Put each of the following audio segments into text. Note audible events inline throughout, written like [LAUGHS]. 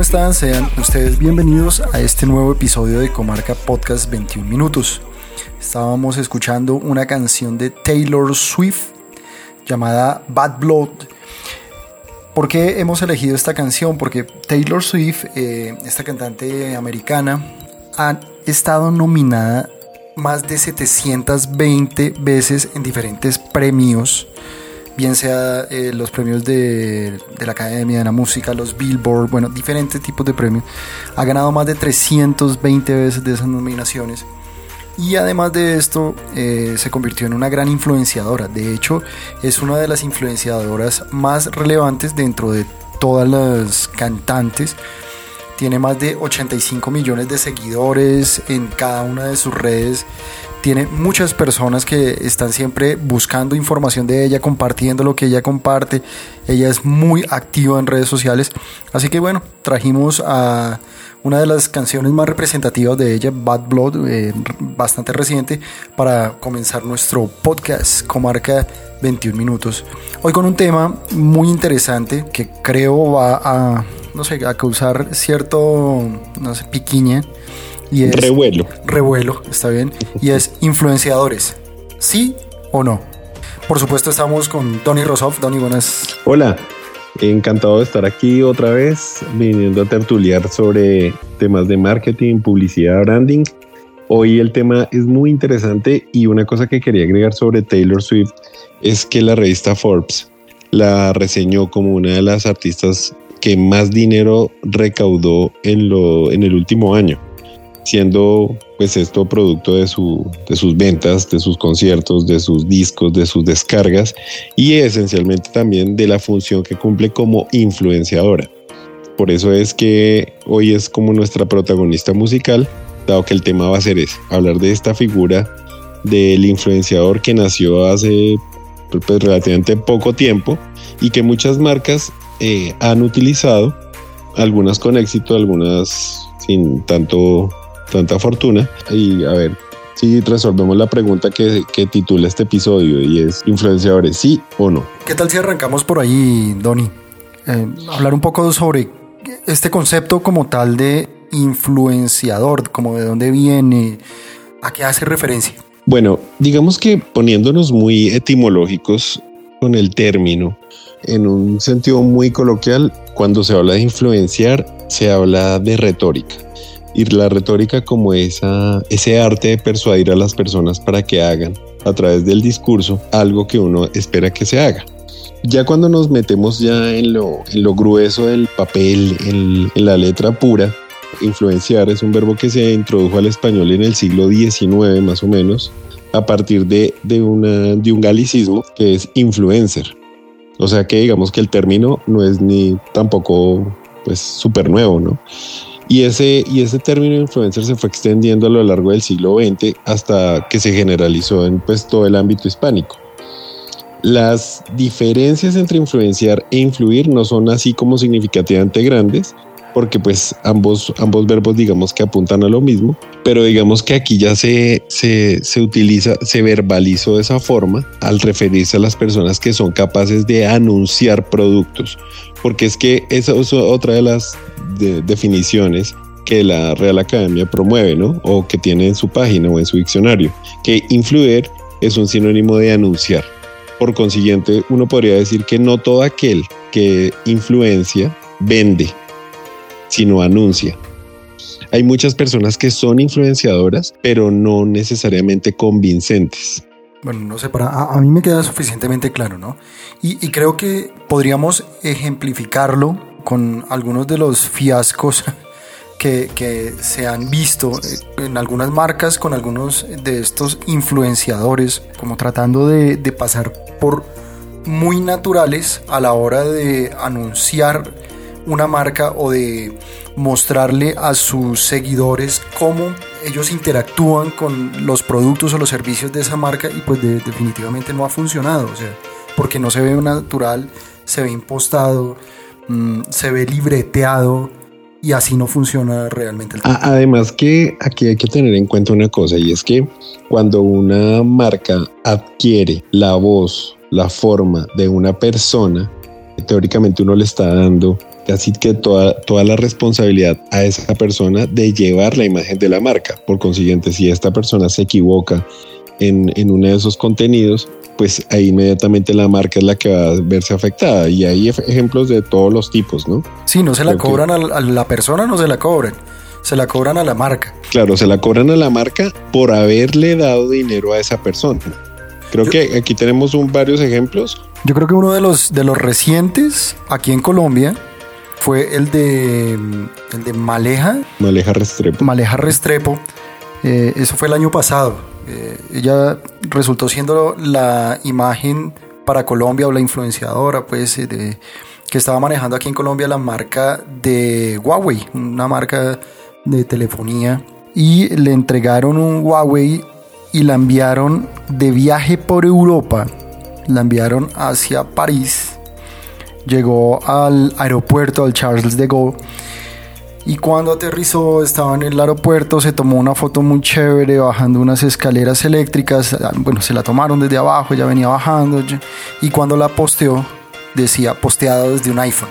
¿Cómo están? Sean ustedes bienvenidos a este nuevo episodio de Comarca Podcast 21 Minutos. Estábamos escuchando una canción de Taylor Swift llamada Bad Blood. ¿Por qué hemos elegido esta canción? Porque Taylor Swift, eh, esta cantante americana, ha estado nominada más de 720 veces en diferentes premios, bien sea eh, los premios de, de, la Academia de la Música, los Billboard, bueno, diferentes tipos de premios. Ha ganado más de 320 veces de esas nominaciones. Y además de esto, eh, se convirtió en una gran influenciadora. De hecho, es una de las influenciadoras más relevantes dentro de todas las cantantes. Tiene más de 85 millones de seguidores en cada una de sus redes. Tiene muchas personas que están siempre buscando información de ella, compartiendo lo que ella comparte. Ella es muy activa en redes sociales. Así que bueno, trajimos a una de las canciones más representativas de ella, Bad Blood, eh, bastante reciente, para comenzar nuestro podcast Comarca 21 Minutos. Hoy con un tema muy interesante que creo va a, no sé, a causar cierto, no sé, piquiña. Y es revuelo. Revuelo, está bien. Y es [LAUGHS] influenciadores. ¿Sí o no? Por supuesto estamos con Tony Rosoff. Tony, buenas. Hola, Encantado de estar aquí otra vez, viniendo a tertuliar sobre temas de marketing, publicidad, branding. Hoy el tema es muy interesante y una cosa que quería agregar sobre Taylor Swift es que la revista Forbes la reseñó como una de las artistas que más dinero recaudó en, lo, en el último año, siendo pues esto producto de, su, de sus ventas, de sus conciertos, de sus discos, de sus descargas y esencialmente también de la función que cumple como influenciadora. Por eso es que hoy es como nuestra protagonista musical, dado que el tema va a ser ese, hablar de esta figura del influenciador que nació hace pues, relativamente poco tiempo y que muchas marcas eh, han utilizado, algunas con éxito, algunas sin tanto tanta fortuna. Y a ver si resolvemos la pregunta que, que titula este episodio y es influenciadores, sí o no. ¿Qué tal si arrancamos por ahí, Donny? Eh, hablar un poco sobre este concepto como tal de influenciador, como de dónde viene, a qué hace referencia. Bueno, digamos que poniéndonos muy etimológicos con el término, en un sentido muy coloquial, cuando se habla de influenciar, se habla de retórica y la retórica como esa, ese arte de persuadir a las personas para que hagan a través del discurso algo que uno espera que se haga. Ya cuando nos metemos ya en lo, en lo grueso del papel, en, la letra pura, influenciar es un verbo que se introdujo al español en el siglo XIX más o menos, a partir de, de, una, de un galicismo que es influencer. O sea que digamos que el término no es ni tampoco pues súper nuevo, ¿no? Y ese, y ese término influencer se fue extendiendo a lo largo del siglo XX hasta que se generalizó en pues, todo el ámbito hispánico. Las diferencias entre influenciar e influir no son así como significativamente grandes, porque pues ambos, ambos verbos digamos que apuntan a lo mismo, pero digamos que aquí ya se, se, se, utiliza, se verbalizó de esa forma al referirse a las personas que son capaces de anunciar productos, porque es que esa es otra de las de definiciones que la Real Academia promueve, ¿no? O que tiene en su página o en su diccionario, que influir es un sinónimo de anunciar. Por consiguiente, uno podría decir que no todo aquel que influencia vende, sino anuncia. Hay muchas personas que son influenciadoras, pero no necesariamente convincentes. Bueno, no sé, para, a, mí me queda suficientemente claro, ¿no? Y, y creo que podríamos ejemplificarlo con algunos de los fiascos [LAUGHS] que, que, se han visto en algunas marcas con algunos de estos influenciadores, como tratando de, de pasar por muy naturales a la hora de anunciar una marca o de mostrarle a sus seguidores cómo ellos interactúan con los productos o los servicios de esa marca y pues de, definitivamente no ha funcionado. O sea, porque no se ve natural, se ve impostado, mm, se ve libreteado y así no funciona realmente. el- Además que aquí hay que tener en cuenta una cosa y es que cuando una marca adquiere la voz, la forma de una persona, teóricamente uno le está dando casi que toda, toda la responsabilidad a esa persona de llevar la imagen de la marca. Por consiguiente, si esta persona se equivoca en, en uno de esos contenidos, pues ahí inmediatamente la marca es la que va a verse afectada. Y hay ej- ejemplos de todos los tipos, ¿no? Sí, no se la Creo que- cobran a la- a la persona, no se la cobran, se la cobran a la marca. Claro, se la cobran a la marca por haberle dado dinero a esa persona. Creo Yo- que aquí tenemos un, varios ejemplos. Yo creo que uno de los, de los recientes aquí en Colombia fue el de, el de Maleja, Maleja Restrepo. Maleja Restrepo. Eh, eso fue el año pasado. Eh, ella resultó siendo la imagen para Colombia o la influenciadora, pues, eh, de, que estaba manejando aquí en Colombia la marca de Huawei, una marca de telefonía. Y le entregaron un Huawei y la enviaron de viaje por Europa. La enviaron hacia París. Llegó al aeropuerto, al Charles de Gaulle. Y cuando aterrizó, estaba en el aeropuerto, se tomó una foto muy chévere bajando unas escaleras eléctricas. Ah, Bueno, se la tomaron desde abajo, ya venía bajando. Y cuando la posteó, decía posteado desde un iPhone.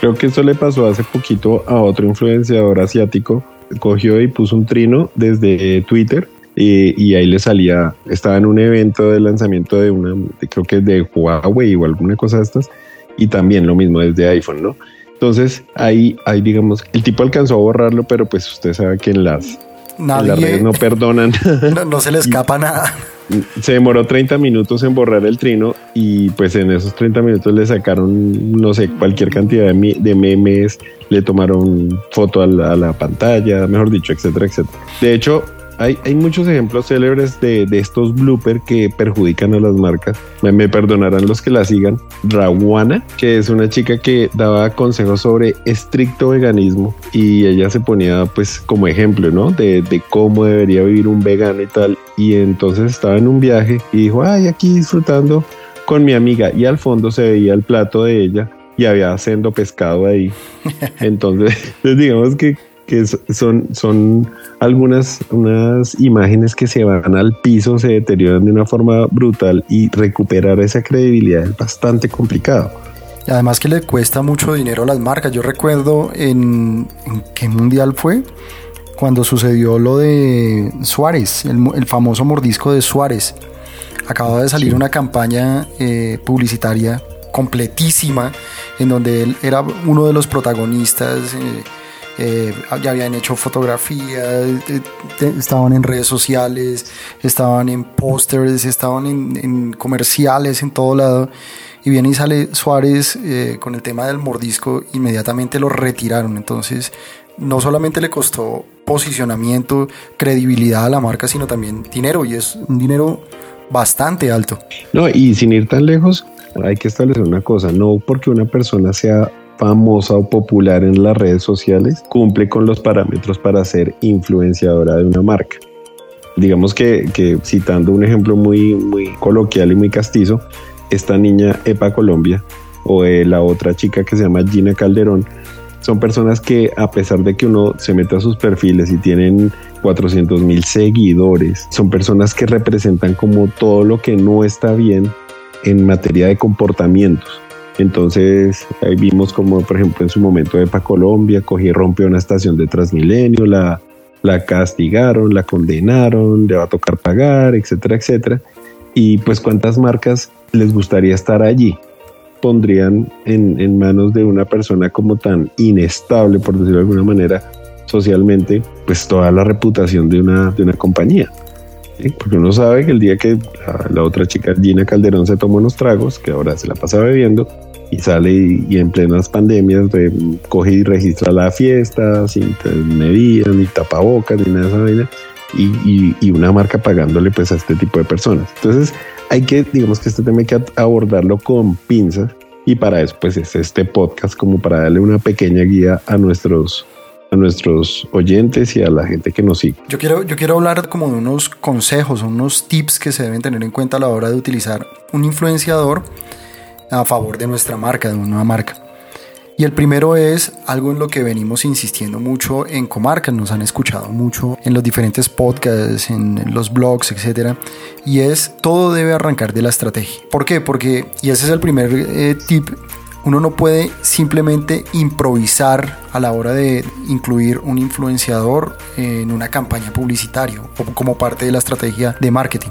Creo que eso le pasó hace poquito a otro influenciador asiático. Cogió y puso un trino desde Twitter y, y ahí le salía, estaba en un evento de lanzamiento de una, creo que de Huawei o alguna cosa de estas, y también lo mismo desde iPhone, ¿no? Entonces ahí, ahí digamos, el tipo alcanzó a borrarlo, pero pues usted sabe que en las, en las redes no perdonan. [LAUGHS] no, no se le [LAUGHS] escapa nada. Se demoró 30 minutos en borrar el trino y pues en esos 30 minutos le sacaron, no sé, cualquier cantidad de memes, le tomaron foto a la, a la pantalla, mejor dicho, etcétera, etcétera. De hecho, hay, hay muchos ejemplos célebres de, de estos bloopers que perjudican a las marcas. Me, me perdonarán los que la sigan. Rawana, que es una chica que daba consejos sobre estricto veganismo y ella se ponía pues como ejemplo, ¿no? De, de cómo debería vivir un vegano y tal. Y entonces estaba en un viaje y dijo, ay, aquí disfrutando con mi amiga. Y al fondo se veía el plato de ella y había haciendo pescado ahí. [LAUGHS] Entonces, [LAUGHS] pues, digamos que, que son, son algunas unas imágenes que se van al piso, se deterioran de una forma brutal y recuperar esa credibilidad es bastante complicado. Y además que le cuesta mucho dinero a las marcas. Yo recuerdo en, en qué mundial fue cuando sucedió lo de Suárez, el, el famoso mordisco de Suárez. Acababa de salir una campaña eh, publicitaria completísima en donde él era uno de los protagonistas. eh, eh, ya habían hecho fotografías, eh, te- estaban en redes sociales, estaban en pósters, estaban en, en comerciales, en todo lado. Y viene y sale Suárez eh, con el tema del mordisco, inmediatamente lo retiraron. Entonces, no solamente le costó posicionamiento, credibilidad a la marca, sino también dinero. Y es un dinero bastante alto. No, y sin ir tan lejos, hay que establecer una cosa, no porque una persona sea famosa o popular en las redes sociales, cumple con los parámetros para ser influenciadora de una marca. Digamos que, citando un ejemplo muy, muy coloquial y muy castizo, esta niña Epa Colombia o eh, la otra chica que se llama Gina Calderón, son personas que a pesar de que uno se meta a sus perfiles y tienen 400 mil seguidores, son personas que representan como todo lo que no está bien en materia de comportamientos. Entonces ahí vimos como por ejemplo en su momento Epa Colombia cogió y rompió una estación de Transmilenio, la, la castigaron, la condenaron, le va a tocar pagar, etcétera, etcétera. Y pues cuántas marcas les gustaría estar allí pondrían en, en manos de una persona como tan inestable, por decirlo de alguna manera, socialmente, pues toda la reputación de una, de una compañía. ¿sí? Porque uno sabe que el día que la, la otra chica, Gina Calderón, se tomó unos tragos, que ahora se la pasa bebiendo, y sale y, y en plenas pandemias de- coge y registra la fiesta sin medidas, ni tapabocas, ni nada de esa vaina, y, y- y una marca pagándole pues a este tipo de personas. Entonces hay que, digamos que este tema hay que abordarlo con pinzas y para eso pues es este podcast como para darle una pequeña guía a nuestros a nuestros oyentes y a la gente que nos sigue. Yo quiero, yo quiero hablar como de unos consejos, unos tips que se deben tener en cuenta a la hora de utilizar un influenciador a favor de nuestra marca, de una nueva marca. Y el primero es algo en lo que venimos insistiendo mucho en Comarca, nos han escuchado mucho en los diferentes podcasts, en los blogs, etc. Y es todo debe arrancar de la estrategia. ¿Por qué? Porque, y ese es el primer eh, tip, uno no puede simplemente improvisar a la hora de incluir un influenciador en una campaña publicitaria o como parte de la estrategia de marketing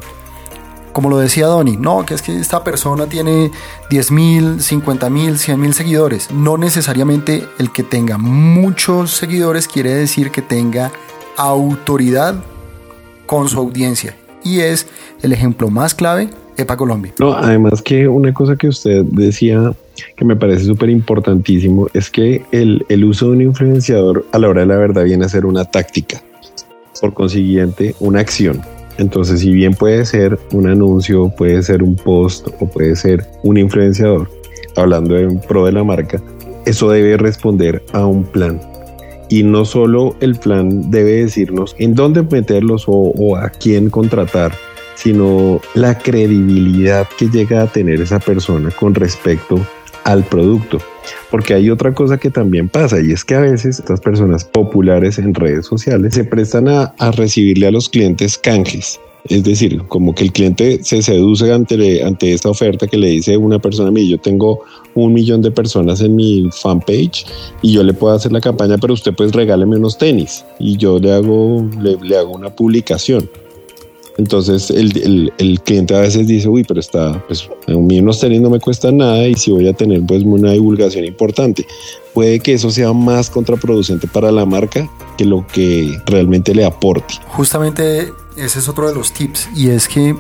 como lo decía Donny, no, que es que esta persona tiene 10 mil, 50 mil, 100 mil seguidores. No necesariamente el que tenga muchos seguidores quiere decir que tenga autoridad con su audiencia. Y es el ejemplo más clave, EPA Colombia. No, además que una cosa que usted decía que me parece súper importantísimo es que el, el uso de un influenciador a la hora de la verdad viene a ser una táctica. Por consiguiente, una acción entonces, si bien puede ser un anuncio, puede ser un post o puede ser un influenciador hablando en pro de la marca, eso debe responder a un plan. Y no solo el plan debe decirnos en dónde meterlos o, a quién contratar, sino la credibilidad que llega a tener esa persona con respecto al producto. Porque hay otra cosa que también pasa y es que a veces estas personas populares en redes sociales se prestan a, recibirle a los clientes canjes. Es decir, como que el cliente se seduce ante, ante esta oferta que le dice una persona a mí, yo tengo un millón de personas en mi fanpage y yo le puedo hacer la campaña, pero usted pues regáleme unos tenis y yo le hago, le hago una publicación. Entonces el, el, cliente a veces dice, uy, pero está, pues a mí unos tenis no me cuesta nada y si voy a tener pues una divulgación importante. Puede que eso sea más contraproducente para la marca que lo que realmente le aporte. Justamente ese es otro de los tips y es que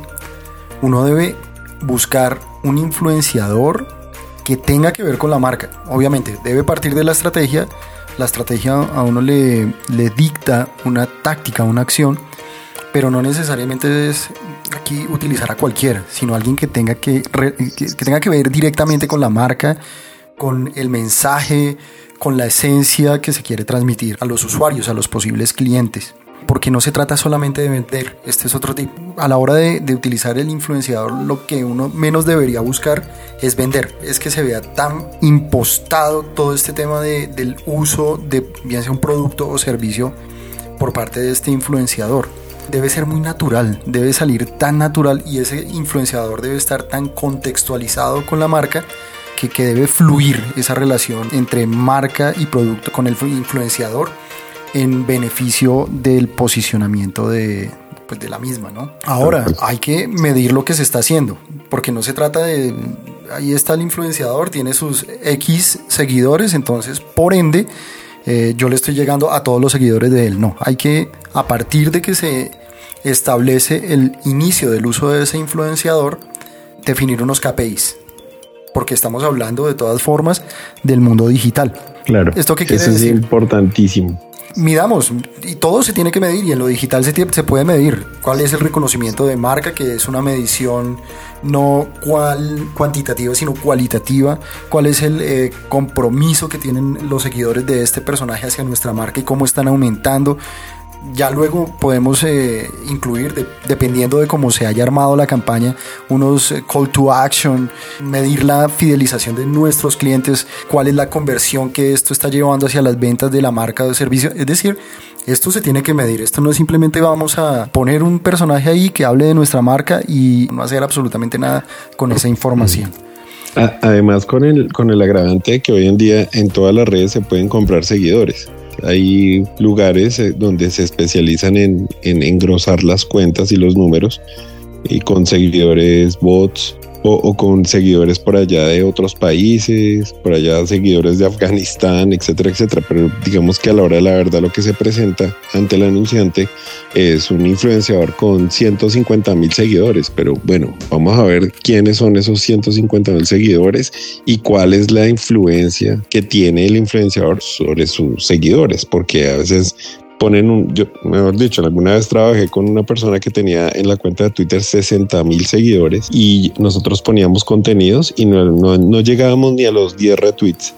uno debe buscar un influenciador que tenga que ver con la marca. Obviamente debe partir de la estrategia. La estrategia a uno le, le dicta una táctica, una acción pero no necesariamente es aquí utilizar a cualquiera, sino alguien que tenga que, que, tenga que ver directamente con la marca, con el mensaje, con la esencia que se quiere transmitir a los usuarios, a los posibles clientes. Porque no se trata solamente de vender, este es otro tipo. A la hora de, de utilizar el influenciador, lo que uno menos debería buscar es vender. Es que se vea tan impostado todo este tema de, del uso de bien sea un producto o servicio por parte de este influenciador debe ser muy natural, debe salir tan natural y ese influenciador debe estar tan contextualizado con la marca que, que debe fluir esa relación entre marca y producto con el influenciador en beneficio del posicionamiento de, pues de la misma, ¿no? Ahora, hay que medir lo que se está haciendo, porque no se trata de, ahí está el influenciador, tiene sus X seguidores, entonces, por ende, eh, yo le estoy llegando a todos los seguidores de él. No, hay que, a partir de que se establece el inicio del uso de ese influenciador, definir unos KPIs. Porque estamos hablando de todas formas del mundo digital. Claro. ¿Esto qué quiere eso decir? Es importantísimo midamos y todo se tiene que medir y en lo digital se, puede medir. Cuál es el reconocimiento de marca que es una medición no cual, cuantitativa sino cualitativa. Cuál es el eh, compromiso que tienen los seguidores de este personaje hacia nuestra marca y cómo están aumentando ya luego podemos eh, incluir, dependiendo de cómo se haya armado la campaña, unos eh, call to action, medir la fidelización de nuestros clientes, cuál es la conversión que esto está llevando hacia las ventas de la marca o servicio. Es decir, esto se tiene que medir. Esto no es simplemente vamos a poner un personaje ahí que hable de nuestra marca y no hacer absolutamente nada con esa información. Además, con el, con el agravante de que hoy en día en todas las redes se pueden comprar seguidores. Hay lugares eh, donde se especializan en, en engrosar las cuentas y los números y con seguidores bots o, con seguidores por allá de otros países, por allá seguidores de Afganistán, etcétera, etcétera. Pero digamos que a la hora de la verdad lo que se presenta ante el anunciante es un influenciador con 150 mil seguidores. Pero bueno, vamos a ver quiénes son esos 150 mil seguidores y cuál es la influencia que tiene el influenciador sobre sus seguidores, porque a veces ponen un, yo, mejor dicho, alguna vez trabajé con una persona que tenía en la cuenta de Twitter 60 mil seguidores y nosotros poníamos contenidos y no, no, llegábamos ni a los 10 retweets.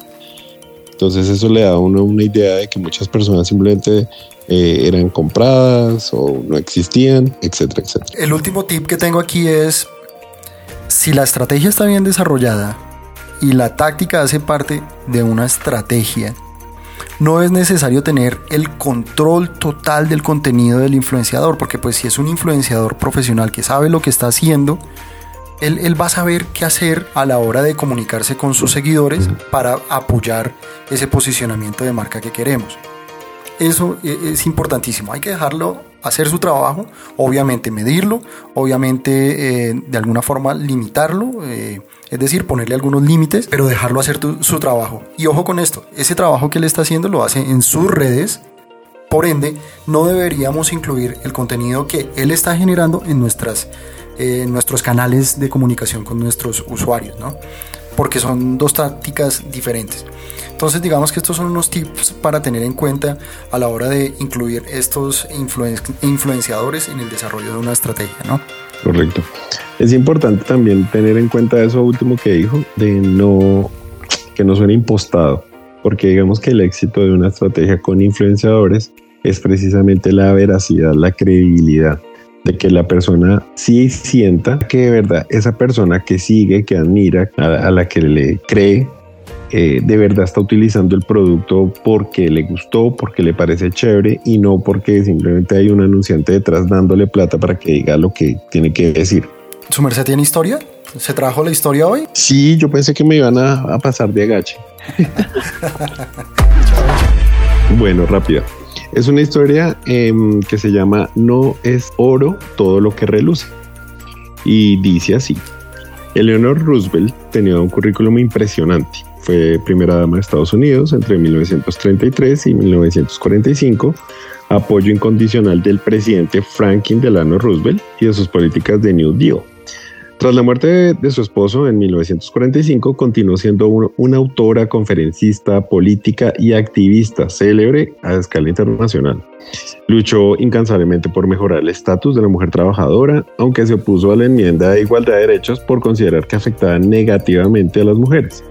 Entonces eso le da a uno una idea de que muchas personas simplemente eh, eran compradas o no existían, etcétera, etcétera. El último tip que tengo aquí es, si la estrategia está bien desarrollada y la táctica hace parte de una estrategia, no es necesario tener el control total del contenido del influenciador, porque pues si es un influenciador profesional que sabe lo que está haciendo, él, él, va a saber qué hacer a la hora de comunicarse con sus seguidores para apoyar ese posicionamiento de marca que queremos. Eso e, es importantísimo. Hay que dejarlo hacer su trabajo, obviamente medirlo, obviamente eh, de alguna forma limitarlo, eh, es decir, ponerle algunos límites, pero dejarlo hacer su trabajo. Y ojo con esto, ese trabajo que él está haciendo lo hace en sus redes, por ende, no deberíamos incluir el contenido que él está generando en nuestras eh, nuestros canales de comunicación con nuestros usuarios, ¿no? Porque son dos tácticas diferentes. Entonces digamos que estos son unos tips para tener en cuenta a la hora de incluir estos influenciadores en el desarrollo de una estrategia, ¿no? Correcto. Es importante también tener en cuenta eso último que dijo, de no que no suene impostado, porque digamos que el éxito de una estrategia con influenciadores es precisamente la veracidad, la credibilidad de que la persona sí sienta que de verdad esa persona que sigue, que admira, a, la que le cree, eh, de verdad está utilizando el producto porque le gustó, porque le parece chévere y no porque simplemente hay un anunciante detrás dándole plata para que diga lo que tiene que decir. ¿Su merced tiene historia? ¿Se trajo la historia hoy? Sí, yo pensé que me iban a, a pasar de agache. [LAUGHS] bueno, rápida. Es una historia em, que se llama No es oro todo lo que reluce. Y dice así. Eleanor Roosevelt tenía un currículum impresionante. Fue primera dama de Estados Unidos entre 1933 y 1945, apoyo incondicional del presidente Franklin Delano Roosevelt y de sus políticas de New Deal. Tras la muerte de, su esposo en 1945, continuó siendo una autora, conferencista, política y activista célebre a escala internacional. Luchó incansablemente por mejorar el estatus de la mujer trabajadora, aunque se opuso a la enmienda de igualdad de derechos por considerar que afectaba negativamente a las mujeres.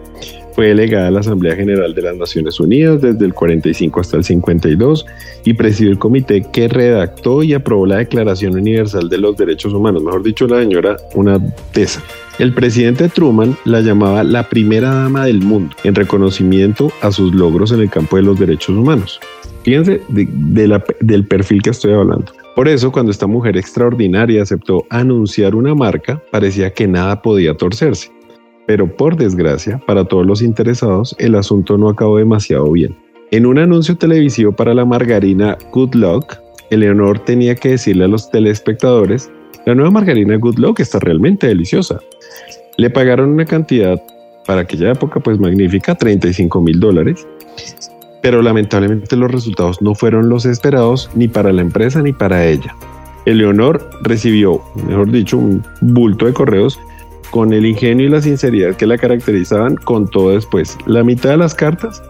Fue delegada a la Asamblea General de las Naciones Unidas desde el 45 hasta el 52 y presidió el comité que redactó y aprobó la Declaración Universal de los Derechos Humanos, mejor dicho, la señora una tesa. El presidente Truman la llamaba la primera dama del mundo en reconocimiento a sus logros en el campo de los derechos humanos. Fíjense del perfil que estoy hablando. Por eso, cuando esta mujer extraordinaria aceptó anunciar una marca, parecía que nada podía torcerse. Pero por desgracia, para todos los interesados, el asunto no acabó demasiado bien. En un anuncio televisivo para la margarina Good Luck, Eleonor tenía que decirle a los telespectadores, la nueva margarina Good Luck está realmente deliciosa. Le pagaron una cantidad para aquella época pues magnífica, 35 mil dólares, pero lamentablemente los resultados no fueron los esperados ni para la empresa ni para ella. Eleonor recibió, mejor dicho, un bulto de correos con el ingenio y la sinceridad que la caracterizaban, con todo después. La mitad de las cartas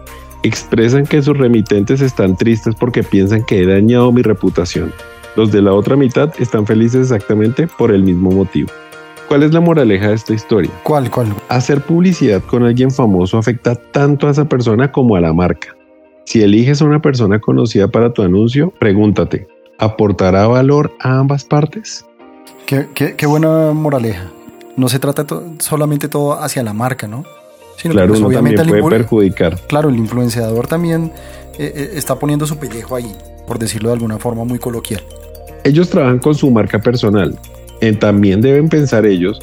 expresan que sus remitentes están tristes porque piensan que he dañado mi reputación. Los de la otra mitad están felices exactamente por el mismo motivo. ¿Cuál es la moraleja de esta historia? ¿Cuál, cuál? Hacer publicidad con alguien famoso afecta tanto a esa persona como a la marca. Si eliges a una persona conocida para tu anuncio, pregúntate, ¿aportará valor a ambas partes? Qué, qué, qué buena moraleja no se trata solamente todo hacia la marca, ¿no? Sino claro, que pues, obviamente puede perjudicar. Claro, el influenciador también eh, eh, está poniendo su pellejo ahí, por decirlo de alguna forma muy coloquial. Ellos trabajan con su marca personal. Eh, también deben pensar ellos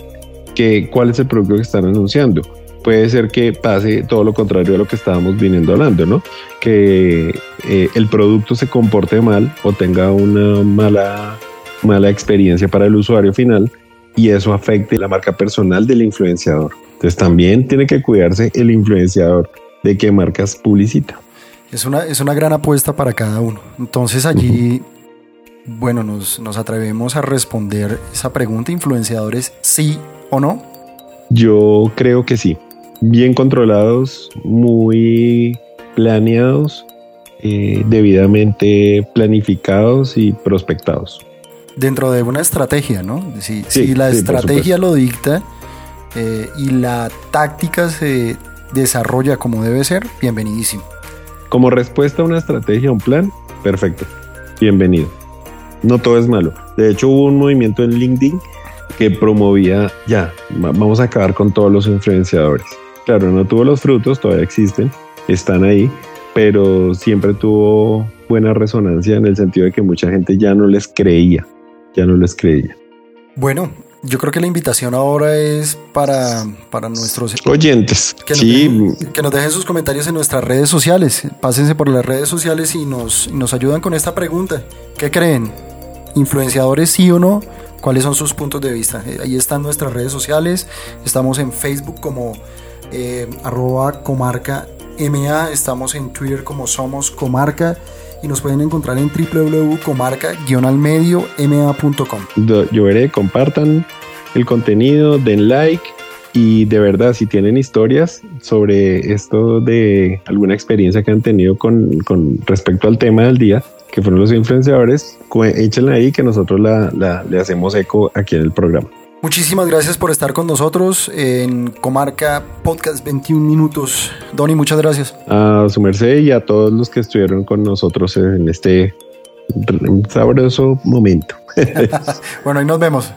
que cuál es el producto que están anunciando. Puede ser que pase todo lo contrario a lo que estábamos viniendo hablando, ¿no? Que el producto se comporte mal o tenga una mala, mala experiencia para el usuario final y eso afecte la marca personal del influenciador. Entonces también tiene que cuidarse el influenciador de qué marcas publicita. Es una, es una gran apuesta para cada uno. Entonces allí, bueno, nos, nos atrevemos a responder esa pregunta, influenciadores, sí o no. Yo creo que sí. Bien controlados, muy planeados, eh, debidamente planificados y prospectados dentro de una estrategia, ¿no? Si, si la estrategia lo dicta eh, y la táctica se desarrolla como debe ser, bienvenidísimo. Como respuesta a una estrategia, un plan, perfecto, bienvenido. No todo es malo. De hecho, hubo un movimiento en LinkedIn que promovía, ya, vamos a acabar con todos los influenciadores. Claro, no tuvo los frutos, todavía existen, están ahí, pero siempre tuvo buena resonancia en el sentido de que mucha gente ya no les creía, ya no les creía. Bueno, yo creo que la invitación ahora es para, para nuestros oyentes. Que nos, sí. dejen, que nos dejen sus comentarios en nuestras redes sociales. Pásense por las redes sociales y nos, nos ayudan con esta pregunta. ¿Qué creen? ¿Influenciadores sí o no? ¿Cuáles son sus puntos de vista? Eh, ahí están nuestras redes sociales. Estamos en Facebook como eh, arroba comarca MA. Estamos en Twitter como Somos Comarca y nos pueden encontrar en www.comarca-almedio-ma.com. Yo veré, compartan el contenido, den like y de verdad si tienen historias sobre esto de alguna experiencia que han tenido con, con respecto al tema del día, que fueron los influenciadores, échenla ahí que nosotros la, la, le hacemos eco aquí en el programa. Muchísimas gracias por estar con nosotros en Comarca Podcast 21 Minutos. Donny, muchas gracias. A su merced y a todos los que estuvieron con nosotros en este sabroso momento. [LAUGHS] [LAUGHS] bueno, ahí nos vemos.